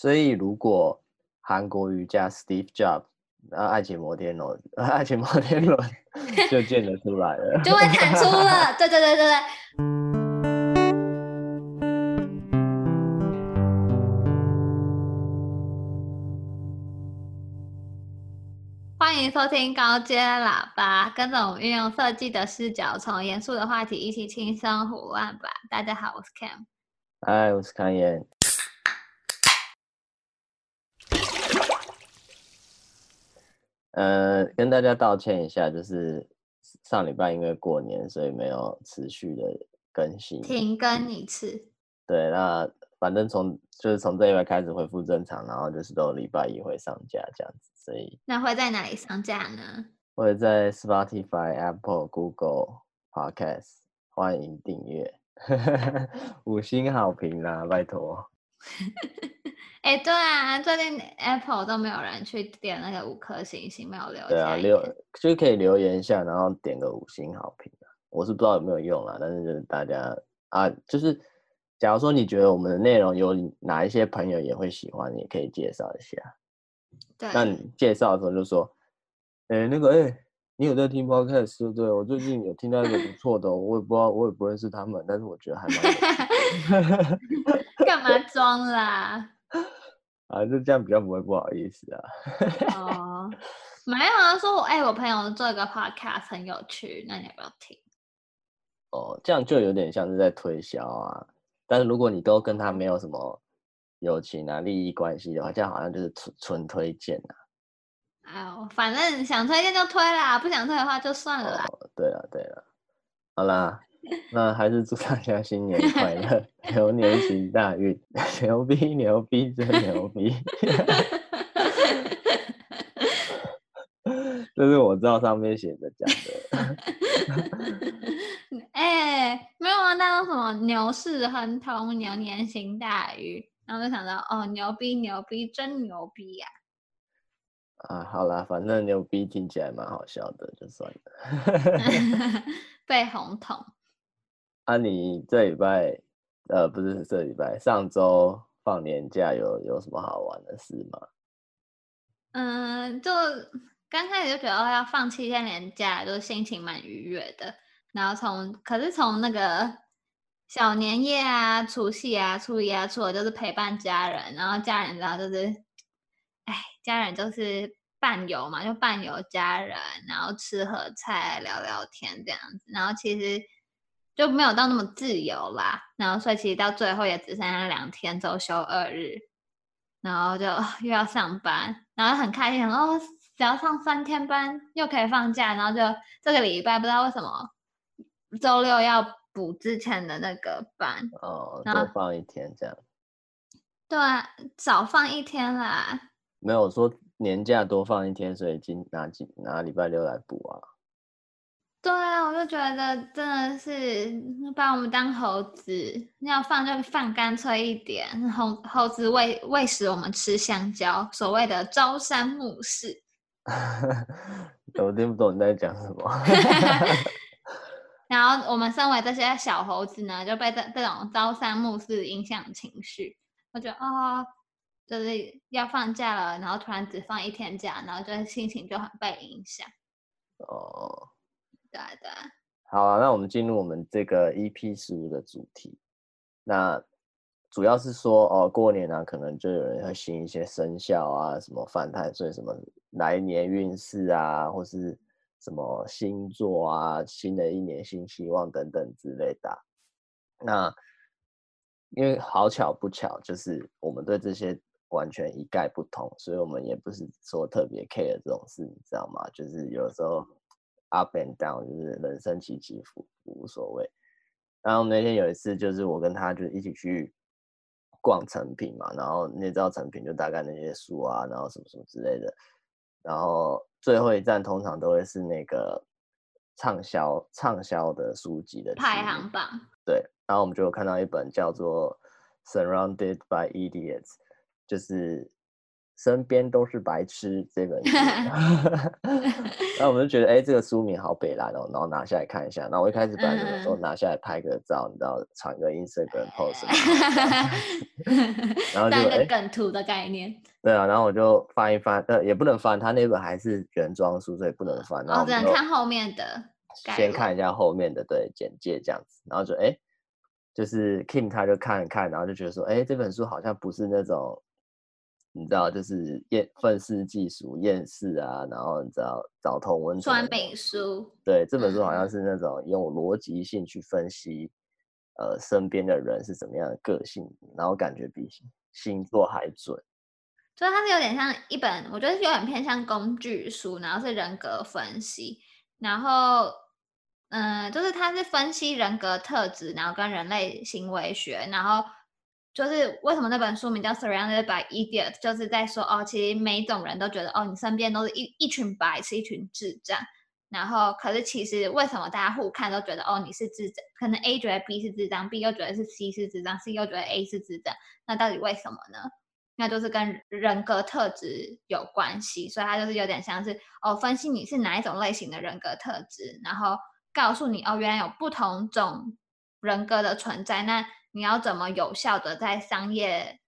所以如果韩国瑜加 Steve Jobs，那爱情摩天轮，爱情摩天轮 就建得出来了，就会弹出了。对对对对对。欢迎收听高阶喇叭，跟着我们运用设计的视角，从严肃的话题一起轻松胡乱吧。大家好，我是 Cam。嗨，我是康彦。呃，跟大家道歉一下，就是上礼拜因为过年，所以没有持续的更新，停更一次。对，那反正从就是从这礼拜开始恢复正常，然后就是都礼拜一会上架这样子，所以那会在哪里上架呢？会在 Spotify、Apple、Google Podcast，欢迎订阅，五星好评啦，拜托。哎、欸，对啊，最近 Apple 都没有人去点那个五颗星星，没有留。对啊，留就可以留言一下，然后点个五星好评。我是不知道有没有用啦，但是就是大家啊，就是假如说你觉得我们的内容有哪一些朋友也会喜欢，你也可以介绍一下。对。那你介绍的时候就说，哎、欸，那个哎、欸，你有在听 Podcast 对不对？我最近有听到一个不错的，我也不知道，我也不认识他们，但是我觉得还蛮。干嘛装啦？啊，就这样比较不会不好意思啊。哦，没有啊，说我哎、欸，我朋友做一个 podcast 很有趣，那你要不要听？哦，这样就有点像是在推销啊。但是如果你都跟他没有什么友情啊、利益关系的话，这样好像就是纯纯推荐啊。哎呦，反正想推荐就推啦，不想推的话就算了啦。哦，对了对了，好啦。那还是祝大家新年快乐，牛年行大运，牛逼牛逼真牛逼！这是我知道上面写的讲的。哎、欸，没有啊，那个什么牛市亨通，牛年行大运，然后就想到哦，牛逼牛逼真牛逼呀、啊！啊，好啦，反正牛逼听起来蛮好笑的，就算了。被红统。啊，你这礼拜，呃，不是这礼拜，上周放年假有有什么好玩的事吗？嗯，就刚开始就觉得要放七天年假，就心情蛮愉悦的。然后从，可是从那个小年夜啊、除夕啊、初一啊、初二，就是陪伴家人。然后家人知道就是，哎，家人就是伴游嘛，就伴游家人，然后吃喝菜、聊聊天这样子。然后其实。就没有到那么自由啦，然后所以其实到最后也只剩下两天周休二日，然后就又要上班，然后很开心，哦，只要上三天班又可以放假，然后就这个礼拜不知道为什么周六要补之前的那个班哦，多放一天这样。对啊，少放一天啦。没有说年假多放一天，所以今拿几拿礼拜六来补啊。对啊，我就觉得真的是把我们当猴子，要放就放干脆一点。猴猴子喂喂食我们吃香蕉，所谓的朝三暮四。我听不懂你在讲什么。然后我们身为这些小猴子呢，就被这这种朝三暮四影响情绪。我觉得哦，就是要放假了，然后突然只放一天假，然后就心情就很被影响。哦。对对，好啊，那我们进入我们这个 EP 十五的主题。那主要是说哦，过年啊，可能就有人会信一些生肖啊，什么犯太岁，什么来年运势啊，或是什么星座啊，新的一年新希望等等之类的。那因为好巧不巧，就是我们对这些完全一概不同，所以我们也不是说特别 care 这种事，你知道吗？就是有时候。Up and down 就是人生起起伏伏无所谓。然后那天有一次，就是我跟他就一起去逛成品嘛，然后你也知道诚品就大概那些书啊，然后什么什么之类的。然后最后一站通常都会是那个畅销畅销的书籍的排行榜。对，然后我们就有看到一本叫做《Surrounded by Idiots》，就是身边都是白痴这本书，然后我们就觉得，哎、欸，这个书名好北烂哦，然后拿下来看一下。然后我一开始本来想说拿下来拍个照，你知道，传个 Instagram post，然后就一个梗图的概念、欸。对啊，然后我就翻一翻，呃，也不能翻，他那本还是原装书，所以不能翻。然后只能看后面的。先看一下后面的对简介这样子，然后就哎、欸，就是 Kim 他就看一看，然后就觉得说，哎、欸，这本书好像不是那种。你知道，就是厌愤世嫉俗、厌世啊，然后你知道找同温层。酸民书。对，这本书好像是那种用逻辑性去分析，嗯、呃，身边的人是怎么样的个性，然后感觉比星座还准。所以它是有点像一本，我觉得是有点偏向工具书，然后是人格分析，然后嗯、呃，就是它是分析人格特质，然后跟人类行为学，然后。就是为什么那本书名叫《Surrounded by Idiots》，就是在说哦，其实每一种人都觉得哦，你身边都是一一群白痴，一群智障。然后，可是其实为什么大家互看都觉得哦，你是智障？可能 A 觉得 B 是智障，B 又觉得是 C 是智障，C 又觉得 A 是智障。那到底为什么呢？那就是跟人格特质有关系。所以它就是有点像是哦，分析你是哪一种类型的人格特质，然后告诉你哦，原来有不同种人格的存在。那你要怎么有效的在商业、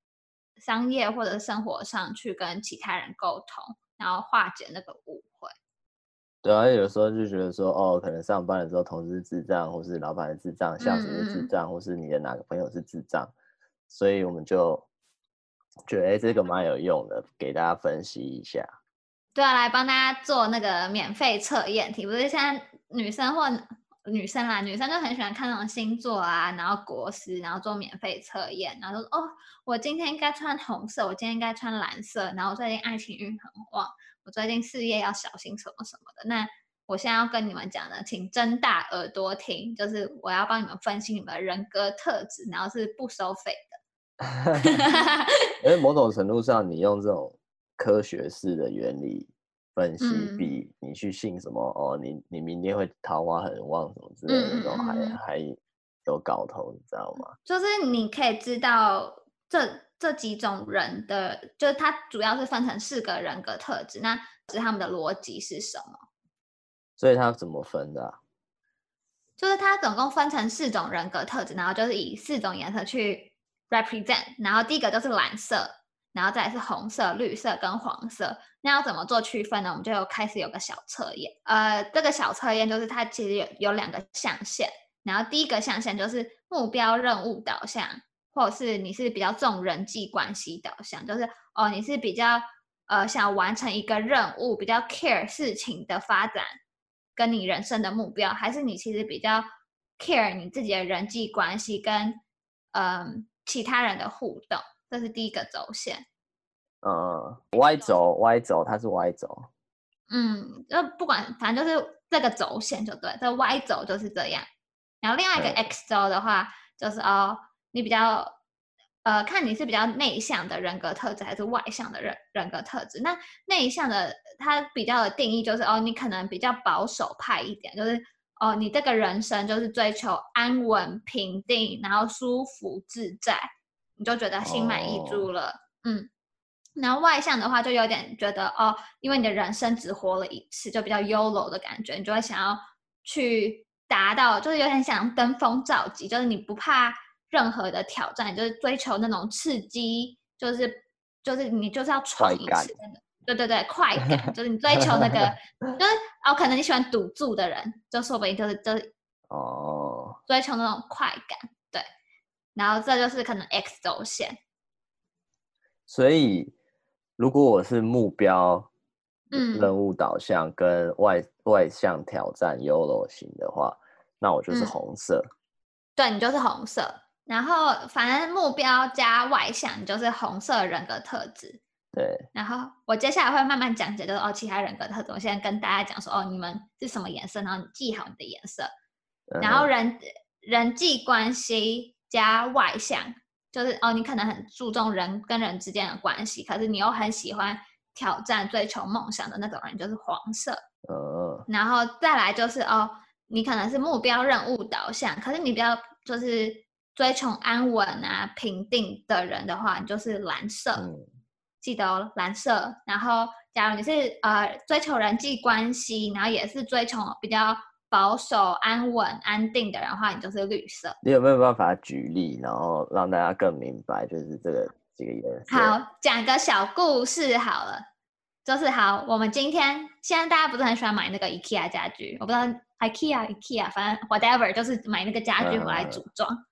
商业或者生活上去跟其他人沟通，然后化解那个误会？对啊，有时候就觉得说，哦，可能上班的时候同事是智障，或是老板是智障，下属是智障，嗯、或是你的哪个朋友是智障，所以我们就觉得，哎，这个蛮有用的，给大家分析一下。对啊，来帮大家做那个免费测验题，不是现在女生或。女生啦，女生就很喜欢看那种星座啊，然后国师，然后做免费测验，然后说哦，我今天应该穿红色，我今天应该穿蓝色，然后我最近爱情运很旺，我最近事业要小心什么什么的。那我现在要跟你们讲的，请睁大耳朵听，就是我要帮你们分析你们的人格特质，然后是不收费的。因为某种程度上，你用这种科学式的原理。分析比你去信什么、嗯、哦，你你明天会桃花很旺什么之类的那种还、嗯、还有搞头，你知道吗？就是你可以知道这这几种人的，就是它主要是分成四个人格特质，那是他们的逻辑是什么？所以它怎么分的、啊？就是它总共分成四种人格特质，然后就是以四种颜色去 represent，然后第一个就是蓝色。然后再是红色、绿色跟黄色，那要怎么做区分呢？我们就开始有个小测验。呃，这个小测验就是它其实有有两个象限，然后第一个象限就是目标任务导向，或者是你是比较重人际关系导向，就是哦你是比较呃想完成一个任务，比较 care 事情的发展，跟你人生的目标，还是你其实比较 care 你自己的人际关系跟嗯、其他人的互动。这是第一个轴线，嗯，Y 轴，Y 轴，它是 Y 轴，嗯，就不管，反正就是这个轴线就对，这 Y 轴就是这样。然后另外一个 X 轴的话，就是哦，你比较，呃，看你是比较内向的人格特质，还是外向的人人格特质。那内向的，它比较的定义就是哦，你可能比较保守派一点，就是哦，你这个人生就是追求安稳、平定，然后舒服自在。你就觉得心满意足了，oh. 嗯，然后外向的话就有点觉得哦，因为你的人生只活了一次，就比较 YOLO 的感觉，你就会想要去达到，就是有点想登峰造极，就是你不怕任何的挑战，就是追求那种刺激，就是就是你就是要闯一次，对对对，快感，就是你追求那个，就是哦，可能你喜欢赌注的人，就说不定就是就是哦，追求那种快感。Oh. 然后这就是可能 X 轴线，所以如果我是目标、嗯任务导向跟外、嗯、外向挑战 YOLO 型的话，那我就是红色。嗯、对，你就是红色。然后反正目标加外向，你就是红色人格特质。对。然后我接下来会慢慢讲解，就是哦，其他人格特质。我现在跟大家讲说，哦，你们是什么颜色，然后你记好你的颜色。嗯、然后人人际关系。加外向就是哦，你可能很注重人跟人之间的关系，可是你又很喜欢挑战、追求梦想的那种人，就是黄色。呃，然后再来就是哦，你可能是目标任务导向，可是你比较就是追求安稳啊、平定的人的话，你就是蓝色。嗯，记得哦，蓝色。然后，假如你是呃追求人际关系，然后也是追求比较保守、安稳、安定的人的话，你就是绿色。你有没有办法举例，然后让大家更明白，就是这个这个颜色？好，讲个小故事好了，就是好，我们今天现在大家不是很喜欢买那个 IKEA 家具，我不知道 IKEA IKEA，反正 whatever，就是买那个家具回来组装。嗯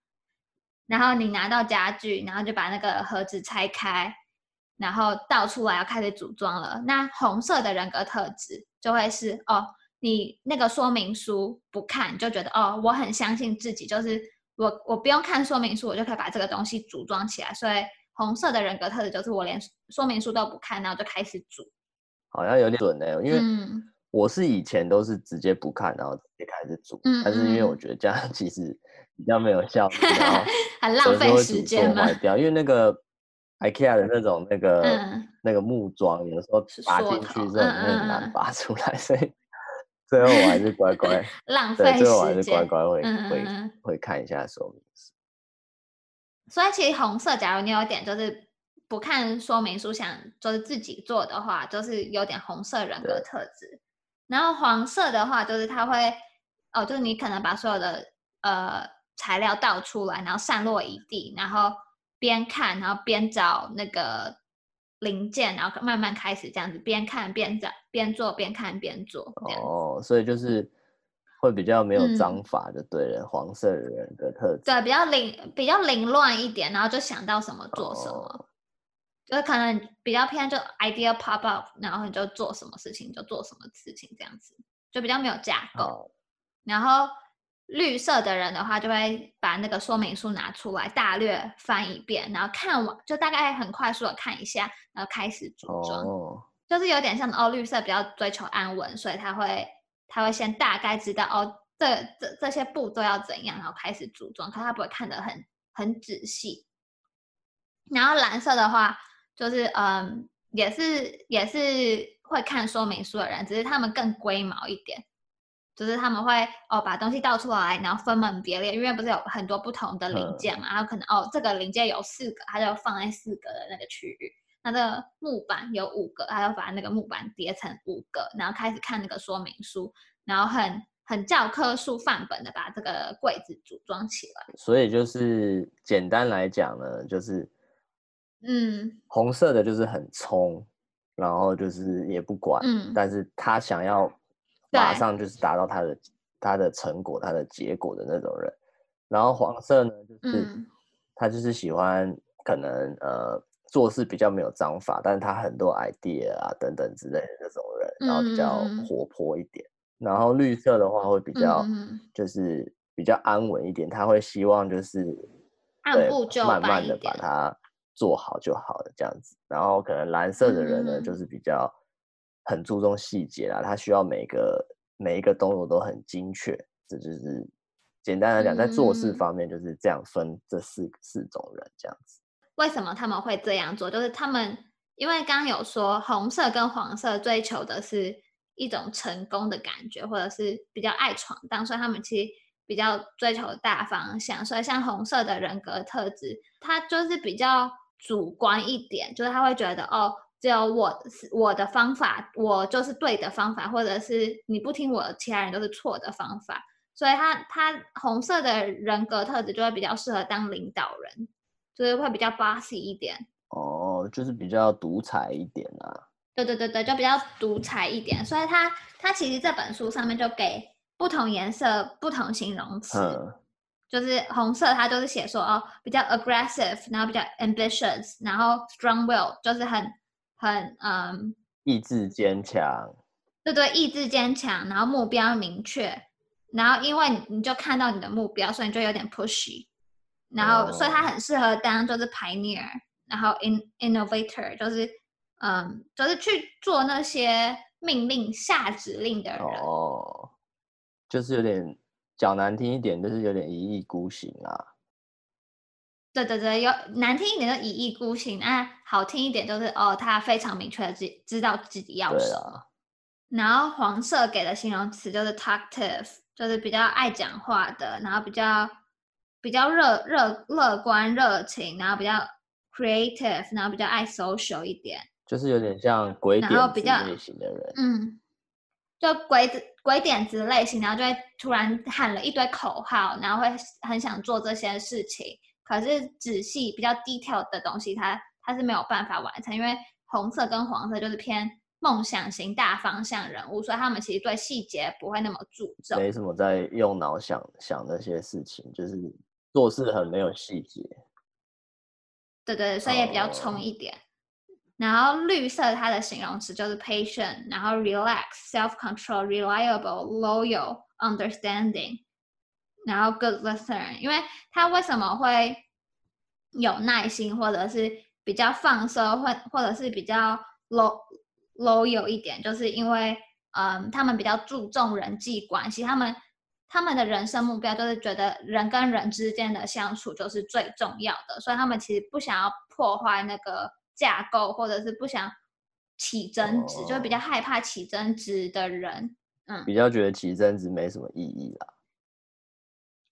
然后你拿到家具，然后就把那个盒子拆开，然后倒出来要开始组装了。那红色的人格特质就会是哦，你那个说明书不看就觉得哦，我很相信自己，就是我我不用看说明书，我就可以把这个东西组装起来。所以红色的人格特质就是我连说明书都不看，然后就开始组。好像有点准呢，因为我是以前都是直接不看，然后直接开始组，嗯、但是因为我觉得这样其实。比较没有效，然后 很浪费时间嘛。掉，因为那个 IKEA 的那种那个、嗯、那个木桩，有时候拔进去之后很难拔出来，所以最后我还是乖乖 浪费时间。最后我还是乖乖会嗯嗯会会看一下说明书。所以其实红色，假如你有点就是不看说明书，想就是自己做的话，就是有点红色人格特质。然后黄色的话，就是他会哦，就是你可能把所有的呃。材料倒出来，然后散落一地，然后边看，然后边找那个零件，然后慢慢开始这样子，边看边找，边做边看边做。哦，所以就是会比较没有章法的，对了，嗯、黄色人的特质。对，比较凌比较凌乱一点，然后就想到什么做什么，哦、就是可能比较偏就 idea pop up，然后你就做什么事情就做什么事情这样子，就比较没有架构，哦、然后。绿色的人的话，就会把那个说明书拿出来，大略翻一遍，然后看完就大概很快速的看一下，然后开始组装。Oh. 就是有点像哦，绿色比较追求安稳，所以他会他会先大概知道哦，这这这些步骤要怎样，然后开始组装，可他不会看得很很仔细。然后蓝色的话，就是嗯，也是也是会看说明书的人，只是他们更龟毛一点。就是他们会哦把东西倒出来，然后分门别类，因为不是有很多不同的零件嘛，嗯、然后可能哦这个零件有四个，他就放在四个的那个区域。那个木板有五个，他就把那个木板叠成五个，然后开始看那个说明书，然后很很教科书范本的把这个柜子组装起来。所以就是简单来讲呢，就是嗯，红色的就是很冲，然后就是也不管，嗯，但是他想要。马上就是达到他的他的成果，他的结果的那种人，然后黄色呢，就是、嗯、他就是喜欢可能呃做事比较没有章法，但是他很多 idea 啊等等之类的那种人，然后比较活泼一点。嗯、然后绿色的话会比较就是比较安稳一点，他会希望就是按部就班，慢慢的把它做好就好了这样子。然后可能蓝色的人呢，嗯、就是比较。很注重细节啦，他需要每个每一个动作都很精确。这就是简单来讲，在做事方面就是这样分这四、嗯、四种人这样子。为什么他们会这样做？就是他们因为刚刚有说红色跟黄色追求的是一种成功的感觉，或者是比较爱闯荡，所以他们其实比较追求大方向。所以像红色的人格特质，他就是比较主观一点，就是他会觉得哦。只有我是我的方法，我就是对的方法，或者是你不听我，其他人都是错的方法。所以他他红色的人格特质就会比较适合当领导人，就是会比较 bossy 一点。哦，就是比较独裁一点啊。对对对对，就比较独裁一点。所以他他其实这本书上面就给不同颜色不同形容词，嗯、就是红色它就是写说哦比较 aggressive，然后比较 ambitious，然后 strong will 就是很。很嗯，意志坚强，对对，意志坚强，然后目标明确，然后因为你就看到你的目标，所以你就有点 pushy，然后、哦、所以他很适合当就是 pioneer，然后 in innovator，就是嗯，就是去做那些命令下指令的人，哦，就是有点讲难听一点，就是有点一意孤行啊。对对对，有难听一点就一意孤行，啊，好听一点就是哦，他非常明确的知知道自己要什么。然后黄色给的形容词就是 talkative，就是比较爱讲话的，然后比较比较热热乐观热情，然后比较 creative，然后比较爱 social 一点，就是有点像鬼点子类型的人，嗯，就鬼鬼点子类型，然后就会突然喊了一堆口号，然后会很想做这些事情，可是仔细比较 detail 的东西，它它是没有办法完成，因为红色跟黄色就是偏梦想型大方向人物，所以他们其实对细节不会那么注重，没什么在用脑想想那些事情，就是做事很没有细节。对对，所以也比较冲一点。Oh. 然后绿色它的形容词就是 patient，然后 relax、self-control、reliable、loyal、understanding，然后 good listener。因为他为什么会有耐心，或者是比较放松，或或者是比较 low loyal 一点，就是因为嗯，他们比较注重人际关系，他们。他们的人生目标就是觉得人跟人之间的相处就是最重要的，所以他们其实不想要破坏那个架构，或者是不想起争执，哦、就比较害怕起争执的人，嗯，比较觉得起争执没什么意义啦。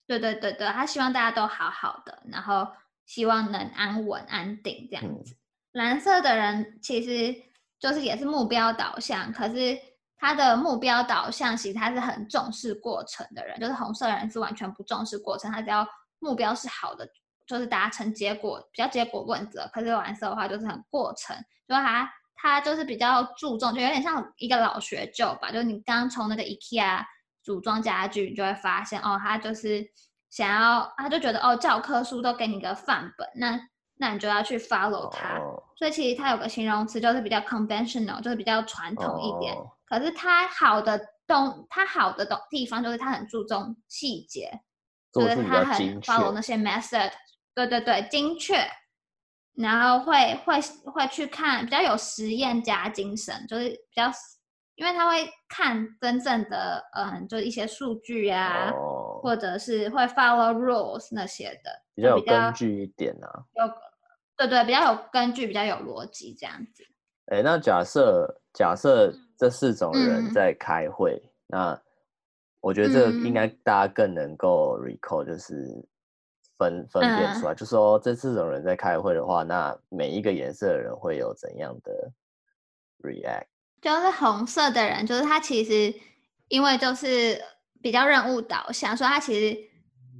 对对对对，他希望大家都好好的，然后希望能安稳安定这样子。嗯、蓝色的人其实就是也是目标导向，可是。他的目标导向，其实他是很重视过程的人，就是红色人是完全不重视过程，他只要目标是好的，就是达成结果，比较结果论责。可是蓝色的话就是很过程，就是他他就是比较注重，就有点像一个老学究吧。就是你刚从那个 IKEA 组装家具，你就会发现哦，他就是想要，他就觉得哦，教科书都给你个范本，那那你就要去 follow 他。Oh. 所以其实他有个形容词就是比较 conventional，就是比较传统一点。Oh. 可是他好的东，他好的东地方就是他很注重细节，就是他很 follow 那些 method，对对对，精确，然后会会会去看比较有实验家精神，就是比较，因为他会看真正的，嗯，就一些数据啊，哦、或者是会 follow rules 那些的，比较有根据一点啊，有，对对，比较有根据，比较有逻辑这样子。哎，那假设假设。这四种人在开会，嗯、那我觉得这个应该大家更能够 recall，就是分分辨出来，嗯、就说这四种人在开会的话，那每一个颜色的人会有怎样的 react？就是红色的人，就是他其实因为就是比较任务导向，所以他其实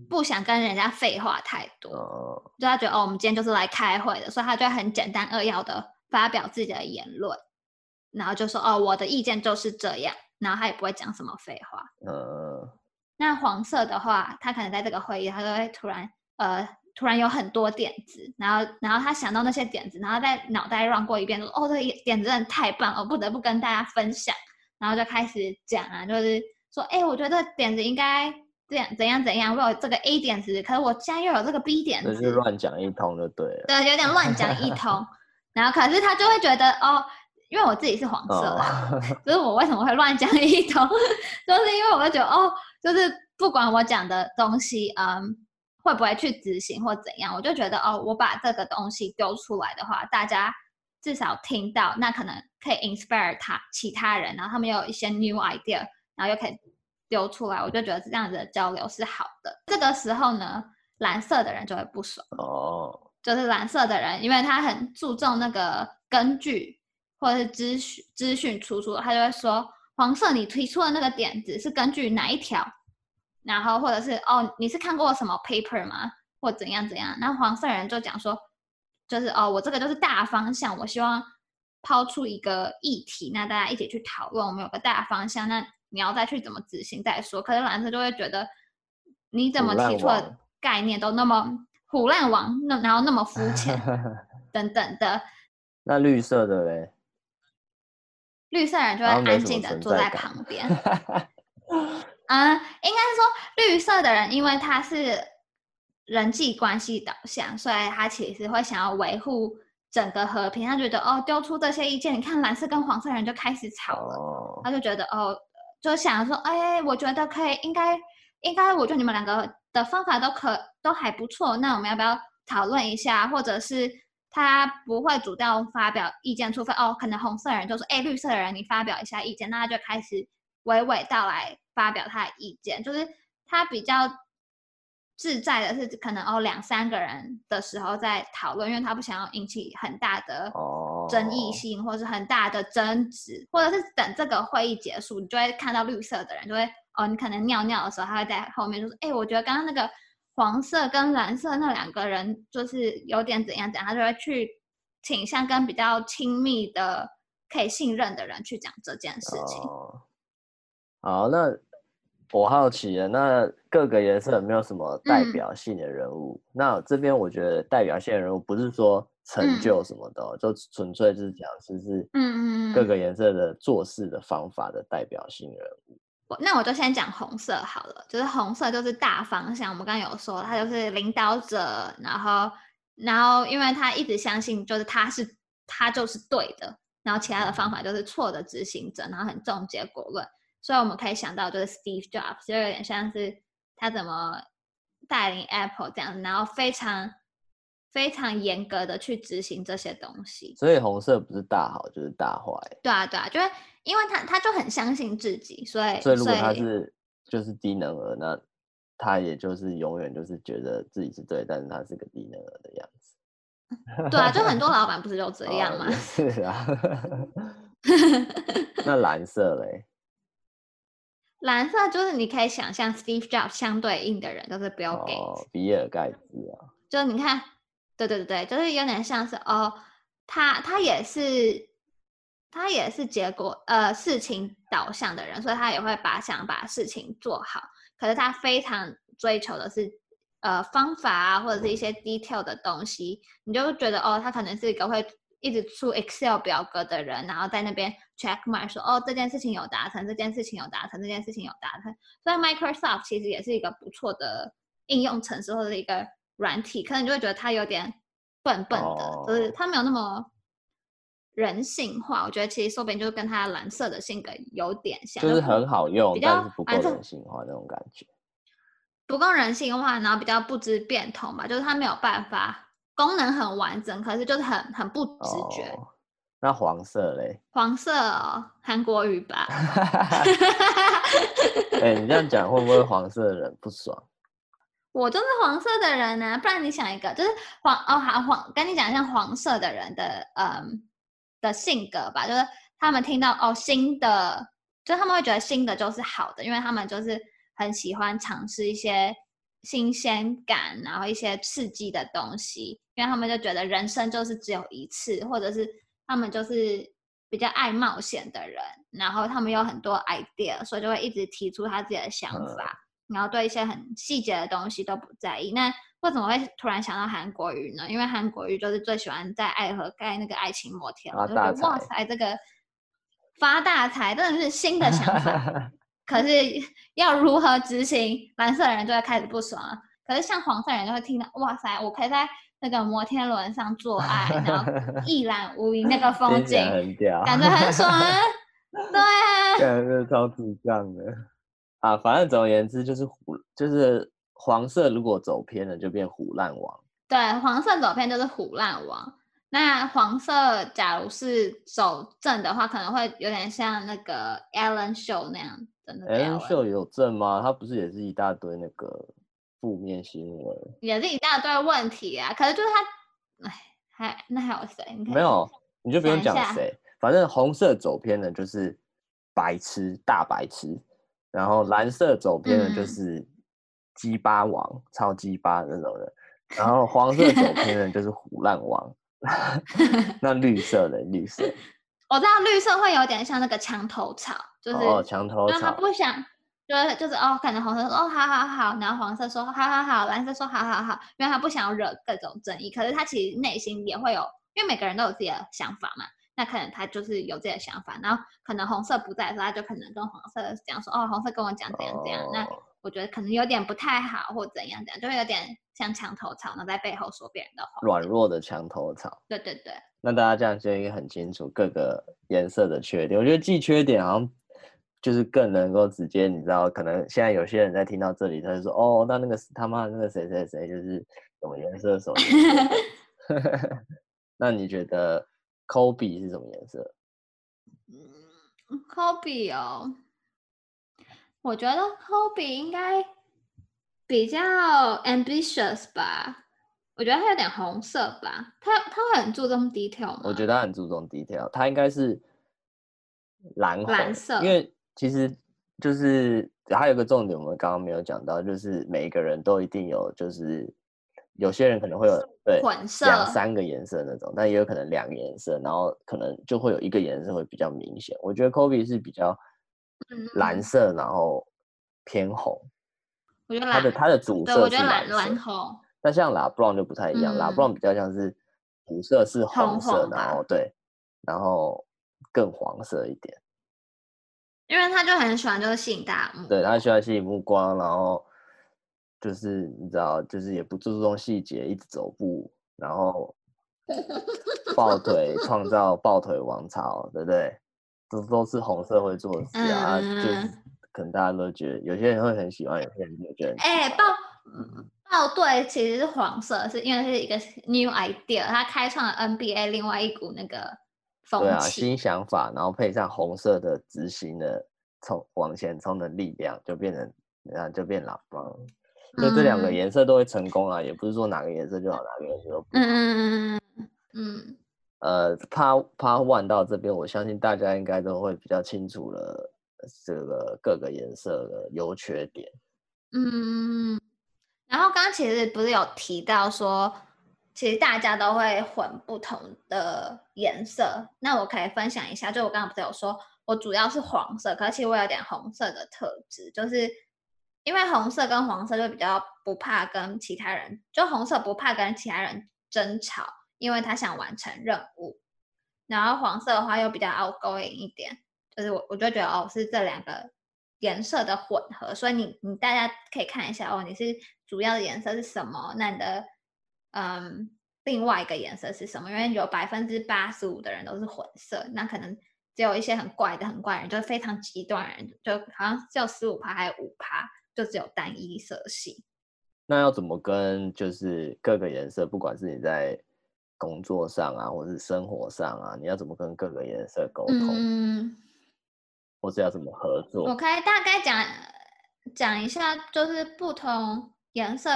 不想跟人家废话太多，嗯、就他觉得哦，我们今天就是来开会的，所以他就很简单扼要的发表自己的言论。然后就说哦，我的意见就是这样，然后他也不会讲什么废话。呃，那黄色的话，他可能在这个会议，他就会突然呃，突然有很多点子，然后然后他想到那些点子，然后在脑袋 run 过一遍，说哦，这个点子真的太棒了，我不得不跟大家分享。然后就开始讲啊，就是说，哎，我觉得点子应该这样怎样怎样，我有这个 A 点子，可是我现在又有这个 B 点子，就是乱讲一通就对了。对，有点乱讲一通。然后可是他就会觉得哦。因为我自己是黄色的，oh. 就是我为什么会乱讲一通，就是因为我会觉得哦，就是不管我讲的东西，嗯，会不会去执行或怎样，我就觉得哦，我把这个东西丢出来的话，大家至少听到，那可能可以 inspire 他其他人，然后他们又有一些 new idea，然后又可以丢出来，我就觉得这样子的交流是好的。这个时候呢，蓝色的人就会不爽哦，oh. 就是蓝色的人，因为他很注重那个根据。或者是资讯资讯出处，他就会说黄色，你提出的那个点子是根据哪一条？然后或者是哦，你是看过什么 paper 吗？或怎样怎样？那黄色人就讲说，就是哦，我这个就是大方向，我希望抛出一个议题，那大家一起去讨论，我们有个大方向，那你要再去怎么执行再说。可是蓝色就会觉得，你怎么提出的概念都那么虎烂王，那然后那么肤浅 等等的。那绿色的嘞？绿色人就会安静的坐在旁边。嗯，应该是说绿色的人，因为他是人际关系导向，所以他其实会想要维护整个和平。他觉得哦，丢出这些意见，你看蓝色跟黄色人就开始吵了。Oh. 他就觉得哦，就想说，哎，我觉得可以，应该应该，我觉得你们两个的方法都可都还不错。那我们要不要讨论一下，或者是？他不会主动发表意见，除非哦，可能红色人就说：“哎，绿色的人，你发表一下意见。”那他就开始娓娓道来发表他的意见，就是他比较自在的是可能哦两三个人的时候在讨论，因为他不想要引起很大的争议性，或者是很大的争执，或者是等这个会议结束，你就会看到绿色的人就会哦，你可能尿尿的时候，他会在后面就说，哎，我觉得刚刚那个黄色跟蓝色那两个人就是有点怎样怎样，他就会去倾向跟比较亲密的可以信任的人去讲这件事情。哦、好，那。我好奇了，那各个颜色有没有什么代表性的人物？嗯、那这边我觉得代表性的人物不是说成就什么的，嗯、就纯粹就是讲就是嗯嗯各个颜色的做事的方法的代表性人物。那我就先讲红色好了，就是红色就是大方向，我们刚刚有说他就是领导者，然后然后因为他一直相信就是他是他就是对的，然后其他的方法就是错的执行者，然后很重结果论。所以我们可以想到，就是 Steve Jobs 就有点像是他怎么带领 Apple 这样子，然后非常非常严格的去执行这些东西。所以红色不是大好就是大坏。对啊，对啊，就是因为他他就很相信自己，所以所以如果他是就是低能儿，那他也就是永远就是觉得自己是对，但是他是个低能儿的样子。对啊，就很多 老板不是就这样吗？哦、是啊。那蓝色嘞？蓝色就是你可以想象 Steve Jobs 相对应的人，就是 Bill Gates，哦、比尔盖茨啊。就你看，对对对对，就是有点像是哦，他他也是他也是结果呃事情导向的人，所以他也会把想把事情做好。可是他非常追求的是呃方法啊，或者是一些 detail 的东西，你就觉得哦，他可能是一个会一直出 Excel 表格的人，然后在那边。check mark 说哦，这件事情有达成，这件事情有达成，这件事情有达成。所以 Microsoft 其实也是一个不错的应用程式或者一个软体，可能你就会觉得它有点笨笨的，哦、就是它没有那么人性化。我觉得其实说不定就是跟它蓝色的性格有点像，就是很好用，比较不够人性化那种感觉，不够人性化，然后比较不知变通吧，就是它没有办法，功能很完整，可是就是很很不直觉。哦那黄色嘞？黄色哦，韩国语吧。哎、欸，你这样讲会不会黄色的人不爽？我就是黄色的人呢、啊，不然你想一个，就是黄哦，好黄，跟你讲一下黄色的人的嗯的性格吧，就是他们听到哦新的，就他们会觉得新的就是好的，因为他们就是很喜欢尝试一些新鲜感，然后一些刺激的东西，因为他们就觉得人生就是只有一次，或者是。他们就是比较爱冒险的人，然后他们有很多 idea，所以就会一直提出他自己的想法，嗯、然后对一些很细节的东西都不在意。那为什么会突然想到韩国瑜呢？因为韩国瑜就是最喜欢在爱河盖那个爱情摩天轮，就觉得哇塞，这个发大财真的是新的想法。可是要如何执行，蓝色的人就会开始不爽了。可是像黄色人就会听到哇塞，我可以在。那个摩天轮上做爱，然后 一览无遗那个风景，感觉很 爽啊！对啊，感觉超智障的啊！反正总而言之就是虎，就是黄色如果走偏了就变虎烂王。对，黄色走偏就是虎烂王。那黄色假如是走正的话，可能会有点像那个 Alan Show 那样的那个 Ellen。Ellen Show 有正吗？他不是也是一大堆那个。负面新闻也是一大堆问题啊，可是就是他，哎，还那还有谁？没有，你就不用讲谁，反正红色走偏的就是白痴大白痴，然后蓝色走偏的就是鸡巴王、嗯、超鸡巴那种人，然后黄色走偏的就是虎烂王，那绿色的绿色，我知道绿色会有点像那个墙头草，就是哦墙头草，他不想。就是就是哦，可能红色说哦，好好好，然后黄色说好好好，蓝色说好好好，因为他不想要惹各种争议，可是他其实内心也会有，因为每个人都有自己的想法嘛，那可能他就是有自己的想法，然后可能红色不在的时候，他就可能跟黄色讲说哦，红色跟我讲怎样怎样，那我觉得可能有点不太好或怎样怎样，就会有点像墙头草，然后在背后说别人的话，软弱的墙头草。对对对，那大家这样就应该很清楚各个颜色的缺点，我觉得记缺点好像。就是更能够直接，你知道，可能现在有些人在听到这里，他就说：“哦，那那个他妈的那个谁谁谁，就是什么颜色的手机。”那你觉得 Kobe 是什么颜色？嗯，Kobe 哦，我觉得 Kobe 应该比较 ambitious 吧。我觉得它有点红色吧。它它会很注重 detail 吗？我觉得他很注重 detail。它应该是蓝蓝色，因为其实就是还有一个重点，我们刚刚没有讲到，就是每一个人都一定有，就是有些人可能会有对混色两三个颜色那种，但也有可能两个颜色，然后可能就会有一个颜色会比较明显。我觉得 Kobe 是比较蓝色，然后偏红。我觉得它的他的主色是我觉得蓝蓝红。那像 LeBron 就不太一样，嗯，LeBron 比较像是主色是红色，红红然后对，然后更黄色一点。因为他就很喜欢就是吸引大家目光，对，他喜欢吸引目光，然后就是你知道，就是也不注重细节，一直走步，然后 抱腿创造抱腿王朝，对不对？都都是红色会做的事啊，嗯，就是可能大家都觉得有些人会很喜欢，有些人就觉得哎抱。嗯哦，对，其实是黄色，是因为是一个 new idea，它开创了 NBA 另外一股那个风气，对啊，新想法，然后配上红色的执行的冲往前冲的力量，就变成，然后就变蓝光，所以这两个颜色都会成功啊，嗯、也不是说哪个颜色就好，哪个颜色都不好。嗯嗯嗯嗯嗯。呃，Part Part One 到这边，我相信大家应该都会比较清楚了，这个各个颜色的优缺点。嗯。然后刚刚其实不是有提到说，其实大家都会混不同的颜色。那我可以分享一下，就我刚刚不是有说，我主要是黄色，可是其实我有点红色的特质，就是因为红色跟黄色就比较不怕跟其他人，就红色不怕跟其他人争吵，因为他想完成任务。然后黄色的话又比较 outgoing 一点，就是我我就觉得哦，是这两个颜色的混合，所以你你大家可以看一下哦，你是。主要的颜色是什么？那你的嗯，另外一个颜色是什么？因为有百分之八十五的人都是混色，那可能只有一些很怪的、很怪的人，就是非常极端人，就好像只有十五趴还有五趴，就只有单一色系。那要怎么跟就是各个颜色，不管是你在工作上啊，或是生活上啊，你要怎么跟各个颜色沟通？嗯，或是要怎么合作？我可以大概讲讲一下，就是不同。颜色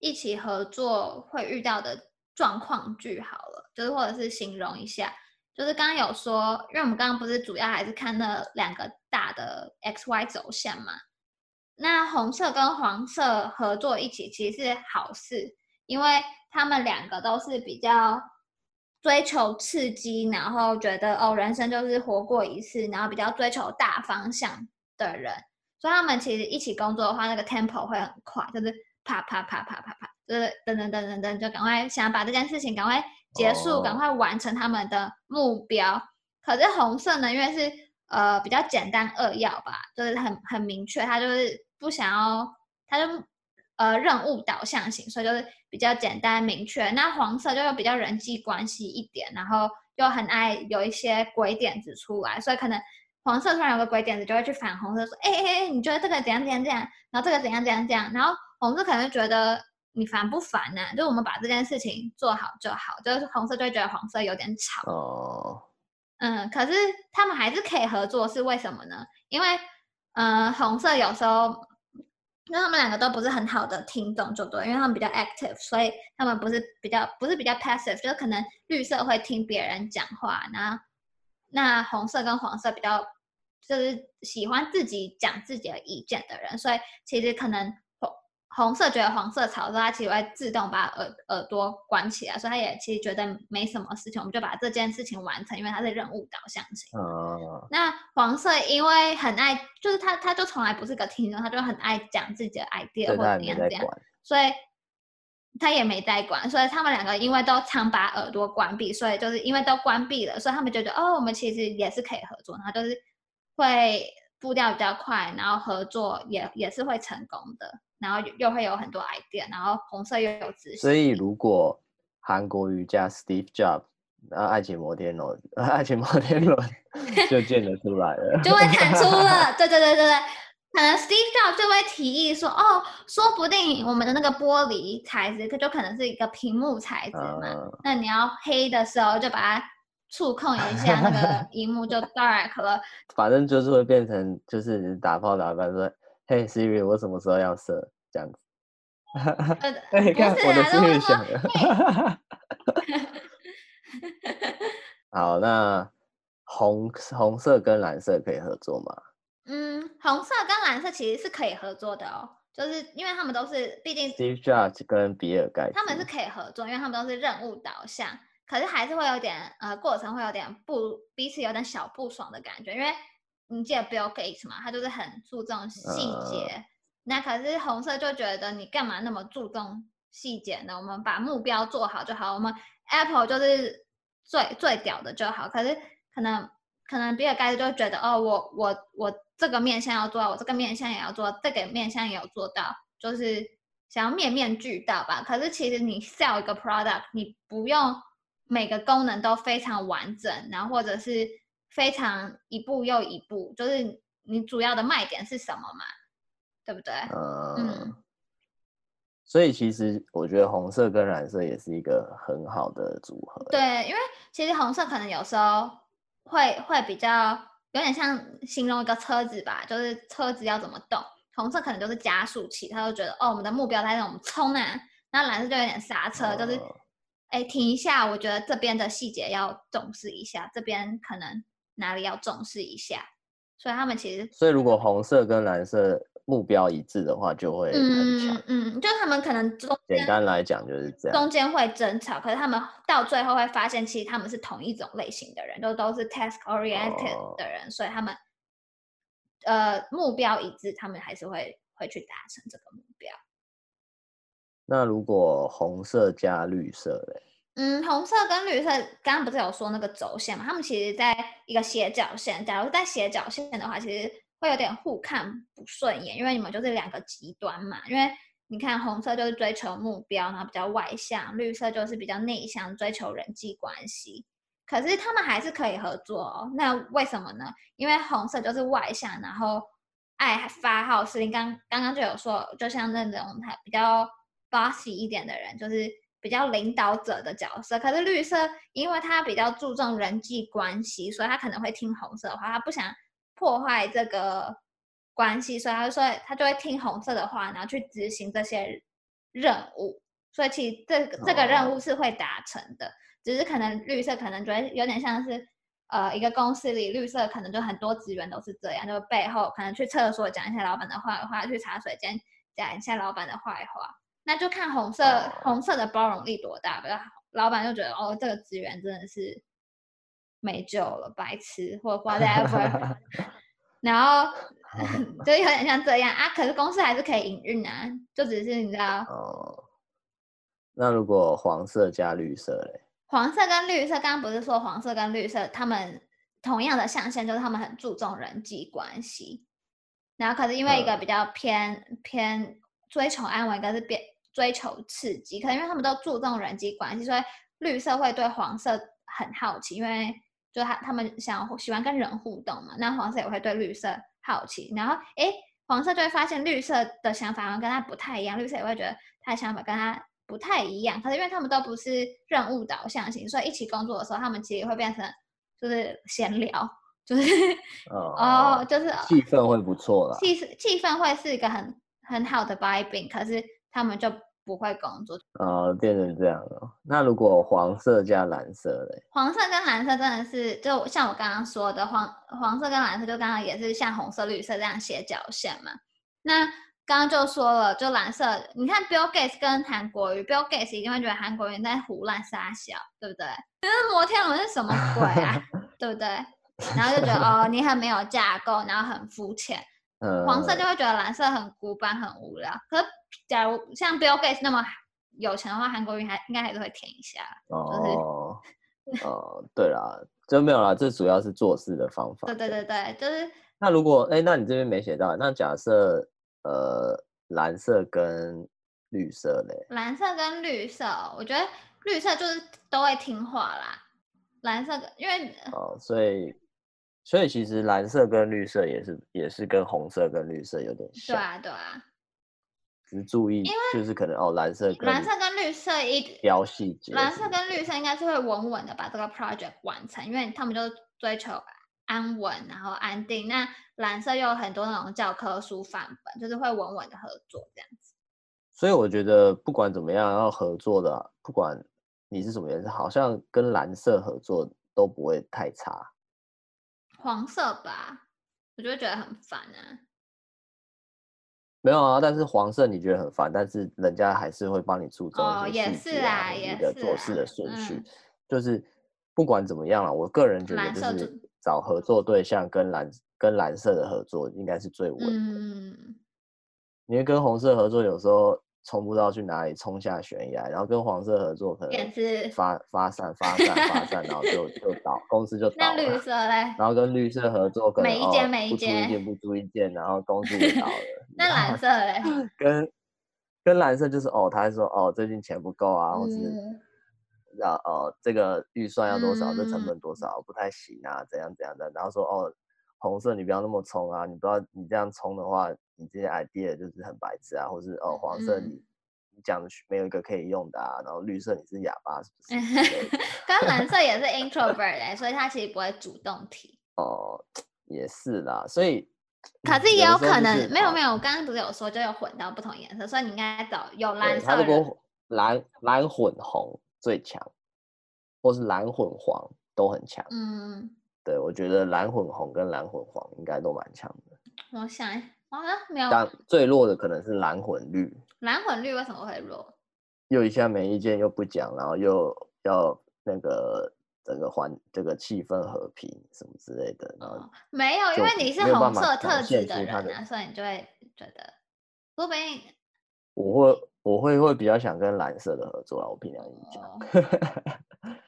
一起合作会遇到的状况句好了，就是或者是形容一下，就是刚刚有说，因为我们刚刚不是主要还是看那两个大的 X Y 轴线嘛，那红色跟黄色合作一起其实是好事，因为他们两个都是比较追求刺激，然后觉得哦人生就是活过一次，然后比较追求大方向的人，所以他们其实一起工作的话，那个 tempo 会很快，就是。啪啪啪啪啪啪，就是等等等等等，就赶快想要把这件事情赶快结束，赶、oh. 快完成他们的目标。可是红色呢，因为是呃比较简单扼要吧，就是很很明确，他就是不想要，他就呃任务导向型，所以就是比较简单明确。那黄色就又比较人际关系一点，然后又很爱有一些鬼点子出来，所以可能黄色突然有个鬼点子，就会去反红色说，哎哎哎，你觉得这个怎样怎样怎样，然后这个怎样怎样怎样，然后。红色可能觉得你烦不烦呢、啊？就我们把这件事情做好就好。就是红色就会觉得黄色有点吵。哦。嗯，可是他们还是可以合作，是为什么呢？因为，嗯、呃，红色有时候，因为他们两个都不是很好的听众，就对，因为他们比较 active，所以他们不是比较不是比较 passive，就是可能绿色会听别人讲话，然后那红色跟黄色比较就是喜欢自己讲自己的意见的人，所以其实可能。红色觉得黄色吵的时候，他其实会自动把耳耳朵关起来，所以他也其实觉得没什么事情，我们就把这件事情完成，因为他是任务导向型。哦。那黄色因为很爱，就是他他就从来不是个听众，他就很爱讲自己的 idea 或者怎样怎样，所以他也没在管，所以他们两个因为都常把耳朵关闭，所以就是因为都关闭了，所以他们觉得哦，我们其实也是可以合作，然后就是会步调比较快，然后合作也也是会成功的。然后又会有很多 idea，然后红色又有自信。所以如果韩国瑜加 Steve Jobs，那爱情摩天轮，爱情摩天轮 就见得出来了，就会弹出了。对对对对对，可能 Steve Jobs 就会提议说，哦，说不定我们的那个玻璃材质，它就可能是一个屏幕材质嘛。嗯、那你要黑的时候，就把它触控一下，那个 荧幕就 dark 了。反正就是会变成，就是打炮打翻说。嘿、hey、Siri，我什么时候要射？这样子，哎，你看我的心里想的。好，那红红色跟蓝色可以合作吗？嗯，红色跟蓝色其实是可以合作的哦，就是因为他们都是，毕竟 Steve Jobs 跟比尔盖茨，他们是可以合作，因为他们都是任务导向，可是还是会有点呃，过程会有点不彼此有点小不爽的感觉，因为你记得 Bill Gates 嘛，他就是很注重细节，呃、那可是红色就觉得你干嘛那么注重细节呢？我们把目标做好就好，我们 Apple 就是最最屌的就好，可是可能可能比尔盖茨就觉得哦，我我我。这个面向要做到，我这个面向也要做到，这个面向也有做到，就是想要面面俱到吧。可是其实你 sell 一个 product，你不用每个功能都非常完整，然后或者是非常一步又一步，就是你主要的卖点是什么嘛？对不对？嗯。嗯，所以其实我觉得红色跟蓝色也是一个很好的组合。对，因为其实红色可能有时候会会比较。有点像形容一个车子吧，就是车子要怎么动，红色可能就是加速器，他就觉得哦，我们的目标在那种冲啊，那蓝色就有点刹车，哦、就是哎停一下，我觉得这边的细节要重视一下，这边可能哪里要重视一下，所以他们其实，所以如果红色跟蓝色。目标一致的话，就会很强。嗯嗯，就他们可能简单来讲就是这样，中间会争吵，可是他们到最后会发现，其实他们是同一种类型的人，都都是 task oriented 的人，哦、所以他们呃目标一致，他们还是会会去达成这个目标。那如果红色加绿色嘞？嗯，红色跟绿色刚刚不是有说那个轴线嘛？他们其实在一个斜角线，假如在斜角线的话，其实。会有点互看不顺眼，因为你们就是两个极端嘛。因为你看，红色就是追求目标，然后比较外向；绿色就是比较内向，追求人际关系。可是他们还是可以合作哦。那为什么呢？因为红色就是外向，然后爱发号施令。刚刚刚就有说，就像那种他比较 bossy 一点的人，就是比较领导者的角色。可是绿色，因为他比较注重人际关系，所以他可能会听红色的话，他不想。破坏这个关系，所以他就说他就会听红色的话，然后去执行这些任务。所以其实这这个任务是会达成的，只是可能绿色可能觉得有点像是呃一个公司里绿色可能就很多职员都是这样，就背后可能去厕所讲一下老板的坏话，去茶水间讲一下老板的坏话。那就看红色红色的包容力多大，比如老板就觉得哦这个职员真的是。没救了，白痴或者 whatever，然后 就有点像这样啊。可是公司还是可以营运啊，就只是你知道。哦。那如果黄色加绿色嘞？黄色跟绿色，刚刚不是说黄色跟绿色，他们同样的象限就是他们很注重人际关系。然后可是因为一个比较偏、嗯、偏追求安稳，一个是偏追求刺激。可能因为他们都注重人际关系，所以绿色会对黄色很好奇，因为。就他他们想喜欢跟人互动嘛，那黄色也会对绿色好奇，然后哎，黄色就会发现绿色的想法跟他不太一样，绿色也会觉得他的想法跟他不太一样。可是因为他们都不是任务导向型，所以一起工作的时候，他们其实会变成就是闲聊，就是哦，哦，就是气氛会不错啦，气气氛会是一个很很好的 vibing，可是他们就。不会工作哦，变成这样了。那如果黄色加蓝色嘞？黄色跟蓝色真的是，就像我刚刚说的，黄黄色跟蓝色就刚刚也是像红色、绿色这样斜角线嘛。那刚刚就说了，就蓝色，你看 Bill Gates 跟韩国瑜，Bill Gates 一定会觉得韩国瑜在胡乱撒小，对不对？可是摩天轮是什么鬼啊？对不对？然后就觉得哦，你很没有架构，然后很肤浅。黄色就会觉得蓝色很古板、很无聊。可是，假如像 Bill Gates 那么有钱的话，韩国瑜还应该还是会填一下。哦，哦，对啦，就没有啦。这主要是做事的方法。对对对对，就是。那如果哎，那你这边没写到，那假设呃，蓝色跟绿色嘞？蓝色跟绿色，我觉得绿色就是都会听话啦。蓝色因为哦，所以。所以其实蓝色跟绿色也是也是跟红色跟绿色有点像。对啊，对啊。只注意，就是可能哦，蓝色跟蓝色跟绿色一标细节。蓝色跟绿色应该是会稳稳的把这个 project 完成，因为他们就追求安稳，然后安定。那蓝色又有很多那种教科书范本，就是会稳稳的合作这样子。所以我觉得不管怎么样要合作的，不管你是什么颜色，好像跟蓝色合作都不会太差。黄色吧，我就会觉得很烦啊。没有啊，但是黄色你觉得很烦，但是人家还是会帮你注重一些细节啊，你的做事的顺序，就是不管怎么样啊，我个人觉得就是找合作对象跟蓝跟蓝色的合作应该是最稳的。嗯，因为跟红色合作有时候。冲不知道去哪里，冲下悬崖，然后跟黄色合作可能发发散发散发散，然后就就倒，公司就倒了。那绿色嘞？然后跟绿色合作可能每一件每一件不出一件不出一件，然后公司就倒了。那蓝色嘞？跟跟蓝色就是哦，他还说哦最近钱不够啊，或是要哦这个预算要多少，这成本多少不太行啊，怎样怎样的，然后说哦。红色，你不要那么冲啊！你不要你这样冲的话，你这些 idea 就是很白痴啊，或是哦黄色你你讲的没有一个可以用的啊，然后绿色你是哑巴是不是？刚蓝色也是 introvert 哎，所以他其实不会主动提。哦，也是啦，所以可是也有可能有、就是、没有没有，我刚刚不是有说就有混到不同颜色，所以你应该找有蓝色的。他如果蓝蓝混红最强，或是蓝混黄都很强。嗯。对，我觉得蓝混红跟蓝混黄应该都蛮强的。我想，好像没有。但最弱的可能是蓝混绿。蓝混绿为什么会弱？又一下没意见又不讲，然后又要那个整个环这个气氛和平什么之类的。然后、哦、没有，因为你是红色特质的人啊，所以你就会觉得，说不定我会我会会比较想跟蓝色的合作啊，我凭良心讲。哦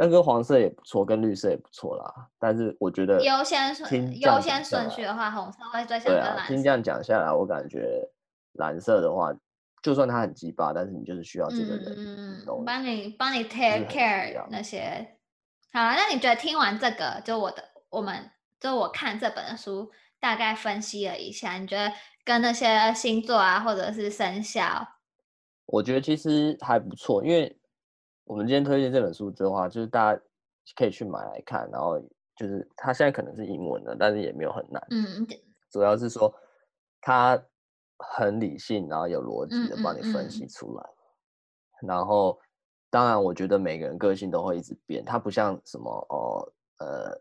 但跟黄色也不错，跟绿色也不错啦。但是我觉得优先顺优先顺序的话，红色会最想跟蓝色。听这样讲下来，我感觉蓝色的话，就算他很鸡巴，但是你就是需要这个人，嗯，帮你帮你 take care 那些。好，那你觉得听完这个，就我的我们就我看这本书，大概分析了一下，你觉得跟那些星座啊，或者是生肖，我觉得其实还不错，因为。我们今天推荐这本书的话，就是大家可以去买来看，然后就是它现在可能是英文的，但是也没有很难。嗯，主要是说它很理性，然后有逻辑的帮你分析出来。嗯嗯嗯。然后，当然，我觉得每个人个性都会一直变，它不像什么哦呃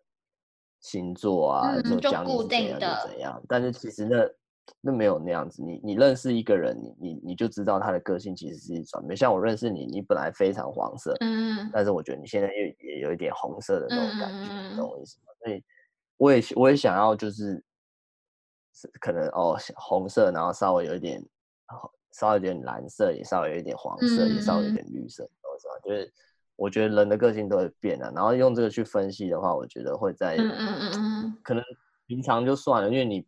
星座啊，就讲你怎样就怎样。但是其实那。那没有那样子，你你认识一个人，你你你就知道他的个性其实是转变。像我认识你，你本来非常黄色，嗯，但是我觉得你现在也也有一点红色的那种感觉，嗯、你懂我意思吗？所以我也我也想要就是，可能哦红色，然后稍微有一点，稍微有点蓝色，也稍微有一点黄色，嗯、也稍微有点绿色，懂我意思吗？就是我觉得人的个性都会变啊，然后用这个去分析的话，我觉得会在，嗯嗯嗯，可能平常就算了，因为你。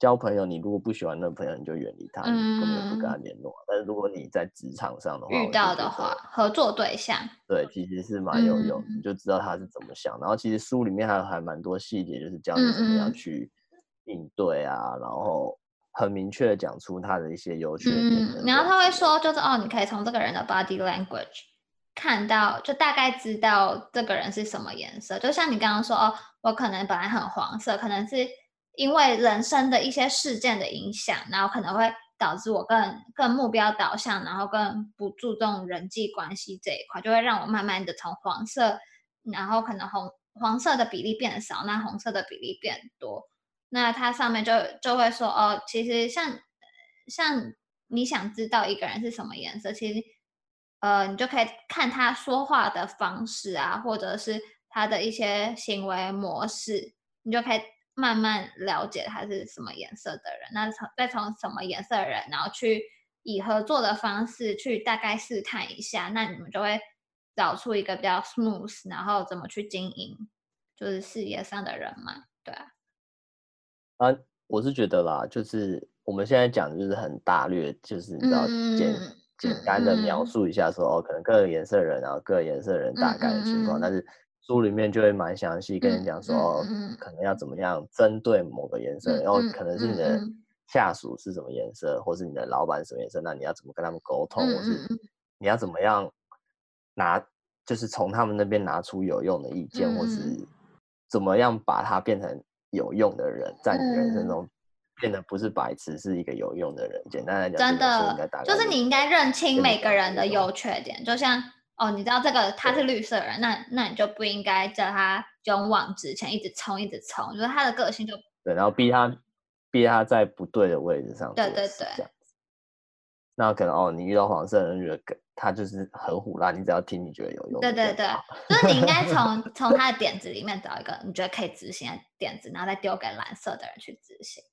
交朋友，你如果不喜欢那个朋友，你就远离他，嗯、你根本不跟他联络。但是如果你在职场上的话，遇到的话，合作对象，对，其实是蛮有用，嗯，你就知道他是怎么想。然后其实书里面还有还蛮多细节，就是教你怎么样去应对啊，嗯、然后很明确的讲出他的一些优缺点，嗯。然后他会说，就是哦，你可以从这个人的 body language 看到，就大概知道这个人是什么颜色。就像你刚刚说，哦，我可能本来很黄色，可能是。因为人生的一些事件的影响，然后可能会导致我更更目标导向，然后更不注重人际关系这一块，就会让我慢慢的从黄色，然后可能红黄色的比例变少，那红色的比例变多。那它上面就就会说哦，其实像像你想知道一个人是什么颜色，其实呃，你就可以看他说话的方式啊，或者是他的一些行为模式，你就可以。慢慢了解他是什么颜色的人，那从再从什么颜色的人，然后去以合作的方式去大概试探一下，那你们就会找出一个比较 smooth，然后怎么去经营，就是事业上的人嘛，对啊。啊，我是觉得啦，就是我们现在讲的就是很大略，就是你知道简、嗯、简单的描述一下说，哦，可能各个颜色的人，然后各个颜色人大概的情况，但是。书里面就会蛮详细跟你讲说，可能要怎么样针对某个颜色，然后可能是你的下属是什么颜色，或是你的老板什么颜色，那你要怎么跟他们沟通，或是你要怎么样拿，就是从他们那边拿出有用的意见，或是怎么样把它变成有用的人，在你人生中变得不是白痴，是一个有用的人。简单来讲，真的就是你应该认清每个人的优缺点。就像哦，你知道这个他是绿色人，那那你就不应该叫他勇往直前，一直冲，一直冲。就是他的个性就对，然后逼他逼他在不对的位置上。对对对。那可能哦，你遇到黄色人，觉得他就是很虎烂，你只要听你觉得有用。对对对，就是你应该 从从他的点子里面找一个你觉得可以执行的点子，然后再丢给蓝色的人去执行。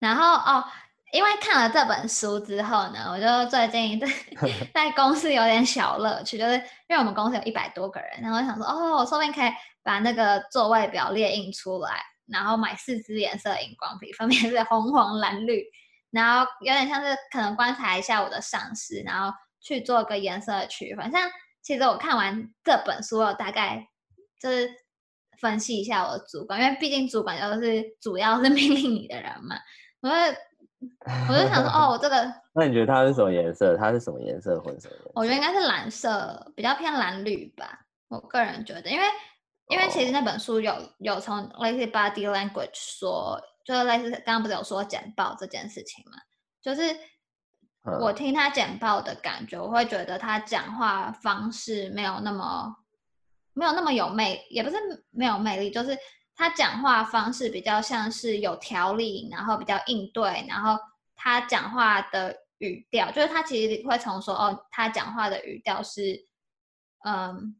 然后哦，因为看了这本书之后呢，我就最近在 在公司有点小乐趣，就是因为我们公司有一百多个人，然后我想说哦，我说不定可以把那个座位表列印出来，然后买四支颜色荧光笔，分别是红、黄、蓝、绿。然后有点像是可能观察一下我的上司，然后去做个颜色的区分。像其实我看完这本书，我大概就是分析一下我的主管，因为毕竟主管就是主要是命令你的人嘛。我就我就想说，哦，我这个，那你觉得它是什么颜色？它是什么颜色混什么颜色？我觉得应该是蓝色，比较偏蓝绿吧。我个人觉得，因为因为其实那本书有有从类似 body language 说。就是类似刚刚不是有说简报这件事情嘛？就是我听他简报的感觉，我会觉得他讲话方式没有那么没有那么有魅，也不是没有魅力，就是他讲话方式比较像是有条理，然后比较应对，然后他讲话的语调，就是他其实会从说哦，他讲话的语调是嗯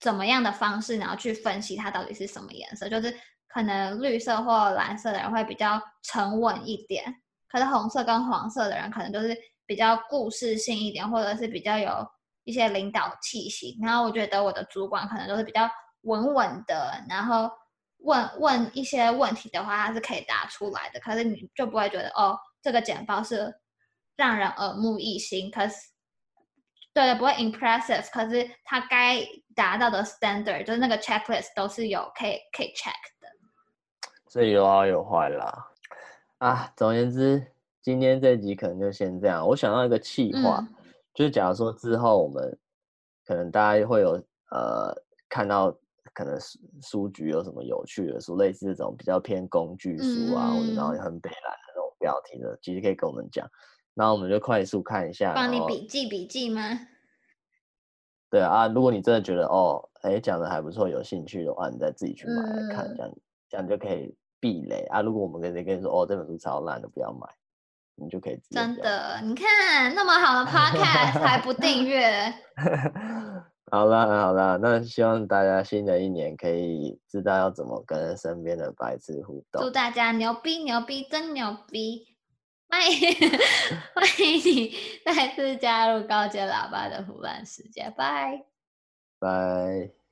怎么样的方式，然后去分析他到底是什么颜色，就是。可能绿色或蓝色的人会比较沉稳一点，可是红色跟黄色的人可能就是比较故事性一点，或者是比较有一些领导气息。然后我觉得我的主管可能都是比较稳稳的，然后问问一些问题的话，它是可以答出来的。可是你就不会觉得哦，这个简报是让人耳目一新，可是对的，不会 impressive。可是它该达到的 standard，就是那个 checklist 都是有可以可以 check 的。所以有好有坏啦，啊，总而言之，今天这集可能就先这样。我想到一个气话，嗯、就是假如说之后我们可能大家会有呃看到可能书书局有什么有趣的书，类似这种比较偏工具书啊，嗯、或者然后很北烂的那种标题的，其实可以跟我们讲，然后我们就快速看一下，帮你笔记笔记吗？对啊，如果你真的觉得哦，哎，讲的还不错，有兴趣的话，你再自己去买来看，嗯、这样。这样就可以避雷啊！如果我们跟谁跟你说哦，这本书超烂的，不要买，你就可以真的，你看那么好的 podcast 还不订阅。好啦好啦，那希望大家新的一年可以知道要怎么跟身边的白痴互动。祝大家牛逼牛逼真牛逼！欢迎 欢迎你再次加入高阶喇叭的胡乱世界，拜拜。